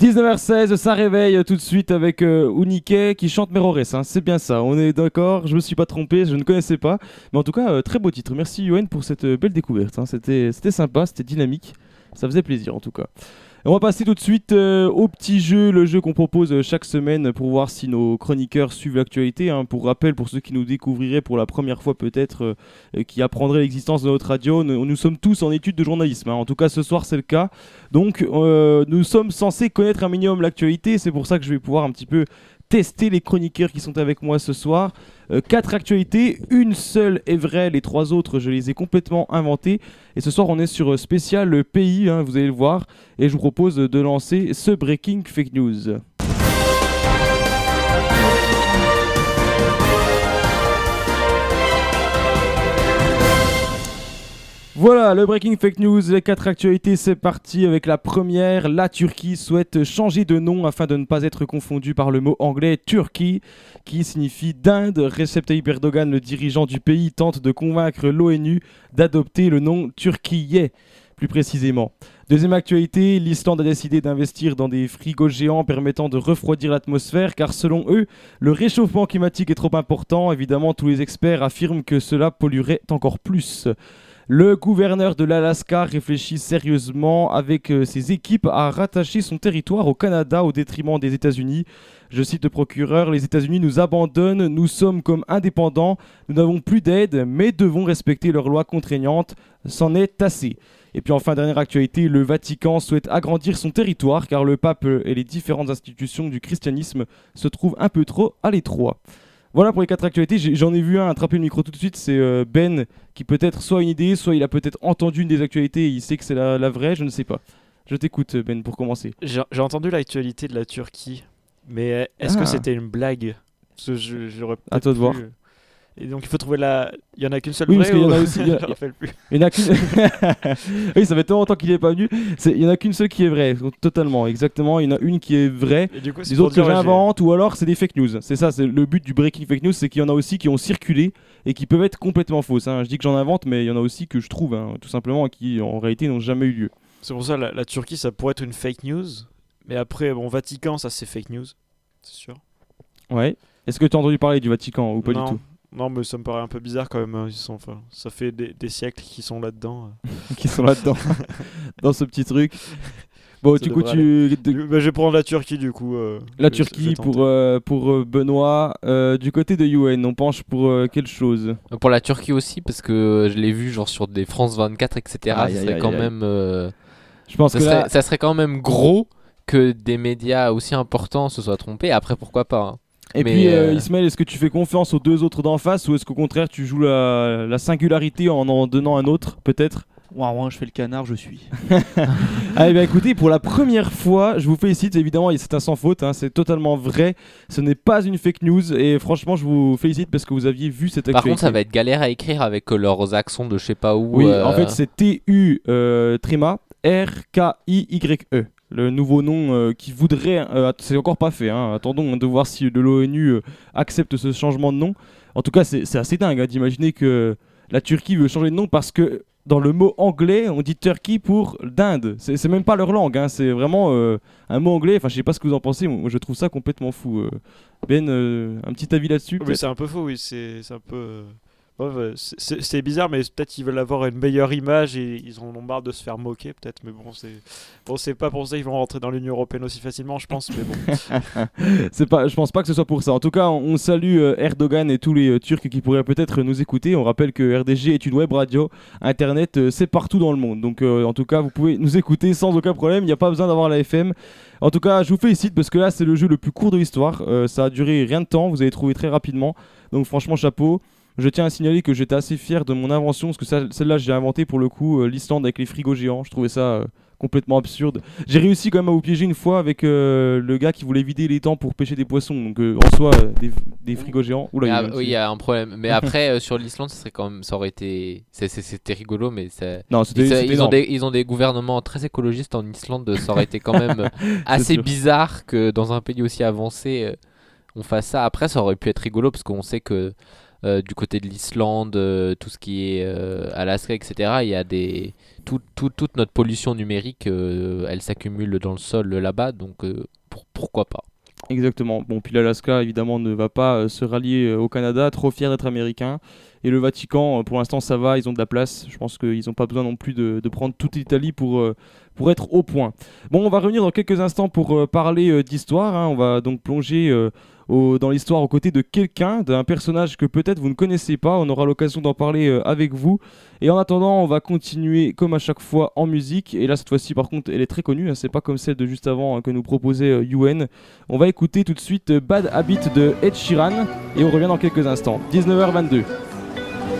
19h16, ça réveille tout de suite avec euh, qui chante Merores. Hein. C'est bien ça, on est d'accord, je me suis pas trompé, je ne connaissais pas. Mais en tout cas, euh, très beau titre. Merci Yoann pour cette euh, belle découverte. hein. C'était sympa, c'était dynamique. Ça faisait plaisir en tout cas. On va passer tout de suite euh, au petit jeu, le jeu qu'on propose euh, chaque semaine pour voir si nos chroniqueurs suivent l'actualité. hein. Pour rappel, pour ceux qui nous découvriraient pour la première fois peut-être, euh, qui apprendraient l'existence de notre radio, nous, sommes tous en études de journalisme. hein. En tout cas, ce soir, c'est le cas. Donc, nous sommes censés connaître un minimum l'actualité. C'est pour ça que je vais pouvoir un petit peu tester les chroniqueurs qui sont avec moi ce soir. Euh, quatre actualités, une seule est vraie, les trois autres, je les ai complètement inventées. Et ce soir, on est sur euh, spécial pays, hein, vous allez le voir. Et je vous propose de lancer ce Breaking Fake News. Voilà, le Breaking Fake News, les quatre actualités, c'est parti avec la première. La Turquie souhaite changer de nom afin de ne pas être confondu par le mot anglais Turquie, qui signifie d'Inde. Recep Tayyip Erdogan, le dirigeant du pays, tente de convaincre l'ONU d'adopter le nom Turquie, plus précisément. Deuxième actualité, l'Islande a décidé d'investir dans des frigos géants permettant de refroidir l'atmosphère, car selon eux, le réchauffement climatique est trop important. Évidemment, tous les experts affirment que cela polluerait encore plus. Le gouverneur de l'Alaska réfléchit sérieusement avec euh, ses équipes à rattacher son territoire au Canada au détriment des États-Unis. Je cite le procureur, les États-Unis nous abandonnent, nous sommes comme indépendants, nous n'avons plus d'aide, mais devons respecter leurs lois contraignantes, c'en est assez. Et puis enfin, dernière actualité, le Vatican souhaite agrandir son territoire car le pape et les différentes institutions du christianisme se trouvent un peu trop à l'étroit. Voilà pour les quatre actualités. J'en ai vu un attraper le micro tout de suite. C'est euh, Ben qui peut-être soit une idée, soit il a peut-être entendu une des actualités et il sait que c'est la, la vraie. Je ne sais pas. Je t'écoute, Ben, pour commencer. J'ai entendu l'actualité de la Turquie, mais est-ce Ah. que c'était une blague? Parce que je, À toi de voir. Et donc il faut trouver la. Il y en a qu'une seule Oui, vraie parce qu'il y en a ou- aussi- il y a-. Il y en a qu'une. oui, ça fait tellement longtemps qu'il n'est pas venu. C'est- Il y en a qu'une seule qui est vraie, totalement, exactement. Il y en a une qui est vraie. Et du coup, c'est Les autres que j'invente, ou alors c'est des fake news. C'est ça, c'est le but du breaking fake news, c'est qu'il y en a aussi qui ont circulé et qui peuvent être complètement fausses. hein. Je dis que j'en invente, mais il y en a aussi que je trouve, hein, tout simplement, qui en réalité n'ont jamais eu lieu. C'est pour ça la, la Turquie, ça pourrait être une fake news. Mais après, bon, Vatican, ça c'est fake news, c'est sûr. Ouais. Est-ce que tu as entendu parler du Vatican ou pas non. du tout? Non, mais ça me paraît un peu bizarre quand même. hein, Ils sont, enfin, ça fait des, des siècles qu'ils sont là-dedans. euh. Qui sont là-dedans, dans ce petit truc. Bon, Ça du coup, tu. de- bah, je vais prendre la Turquie du coup. euh, La Turquie pour, euh, pour euh, Benoît. Euh, du côté de UN, on penche pour euh, quelle chose? Pour la Turquie aussi, parce que je l'ai vu genre sur des France 24, etc. Aïe, ça serait quand même. Je pense ça, que serait, là, ça serait quand même gros que des médias aussi importants se soient trompés. Après, pourquoi pas hein. Et Mais, puis, euh, euh, Ismaël, est-ce que tu fais confiance aux deux autres d'en face ou est-ce qu'au contraire tu joues la, la singularité en en donnant un autre, peut-être? Ouah, ouah, je fais le canard, je suis. Allez, bien écoutez, pour la première fois, je vous félicite. Évidemment, c'est un sans faute, hein, c'est totalement vrai. Ce n'est pas une fake news et franchement, je vous félicite parce que vous aviez vu cette Par actualité. contre, ça va être galère à écrire avec euh, leurs accents de je sais pas où. Oui, euh, en fait, c'est T-U euh, tréma R-K-I-Y-E. Le nouveau nom euh, qui voudrait. euh, c'est encore pas fait, hein, attendons de voir si de l'ONU euh, accepte ce changement de nom. En tout cas, c'est assez dingue hein, d'imaginer que la Turquie veut changer de nom parce que dans le mot anglais, on dit Turkey pour d'Inde. C'est même pas leur langue, hein, c'est vraiment un mot anglais. Enfin, je sais pas ce que vous en pensez, moi je trouve ça complètement fou. Ben, un petit avis là-dessus Oui, c'est un peu faux, oui. C'est un peu. Euh, c'est- bizarre, mais peut-être qu'ils veulent avoir une meilleure image et ils en ont marre de se faire moquer, peut-être. Mais bon, c'est bon, pas pour ça qu'ils vont rentrer dans l'Union Européenne aussi facilement, je pense. Mais bon. Pas, je pense pas que ce soit pour ça. En tout cas, on, salue euh, Erdogan et tous les euh, Turcs qui pourraient peut-être nous écouter. On rappelle que RDG est une web radio. Internet, c'est partout dans le monde. Donc, en tout cas, vous pouvez nous écouter sans aucun problème. Il n'y a pas besoin d'avoir la FM. En tout cas, je vous félicite parce que là, c'est le jeu le plus court de l'histoire. Ça a duré rien de temps. Vous avez trouvé très rapidement. Donc, franchement, chapeau. Je tiens à signaler que j'étais assez fier de mon invention parce que celle-là, j'ai inventé pour le coup euh, l'Islande avec les frigos géants. Je trouvais ça euh, complètement absurde. J'ai réussi quand même à vous piéger une fois avec euh, le gars qui voulait vider les temps pour pêcher des poissons. Donc en soi, des, des frigos géants. Oula, mais il y a ah, oui, il y a un problème. Mais après, sur l'Islande, ça serait quand même, ça aurait été, c'était rigolo, mais Non, ils, ont des, ils ont des gouvernements très écologistes en Islande. Ça aurait été quand même assez sûr. bizarre que dans un pays aussi avancé, on fasse ça. Après, ça aurait pu être rigolo parce qu'on sait que euh, du côté de l'Islande, euh, tout ce qui est euh, Alaska, etc. Il y a des tout- tout- toute notre pollution numérique, euh, elle s'accumule dans le sol là-bas, donc euh, pour- pourquoi pas? Exactement. Bon, puis l'Alaska, évidemment, ne va pas euh, se rallier euh, au Canada, trop fier d'être américain. Et le Vatican, euh, pour l'instant, ça va, ils ont de la place. Je pense qu'ils n'ont pas besoin non plus de, prendre toute l'Italie pour, euh, pour être au point. Bon, on va revenir dans quelques instants pour euh, parler euh, d'histoire. hein. On va donc plonger euh, dans l'histoire aux côtés de quelqu'un, d'un personnage que peut-être vous ne connaissez pas. On aura l'occasion d'en parler euh, avec vous. Et en attendant, on va continuer comme à chaque fois en musique. Et là, cette fois-ci, par contre, elle est très connue. hein. C'est pas comme celle de juste avant hein, que nous proposait euh. On va écouter tout de suite euh, Bad Habit de Ed Sheeran et on revient dans quelques instants. 19h22.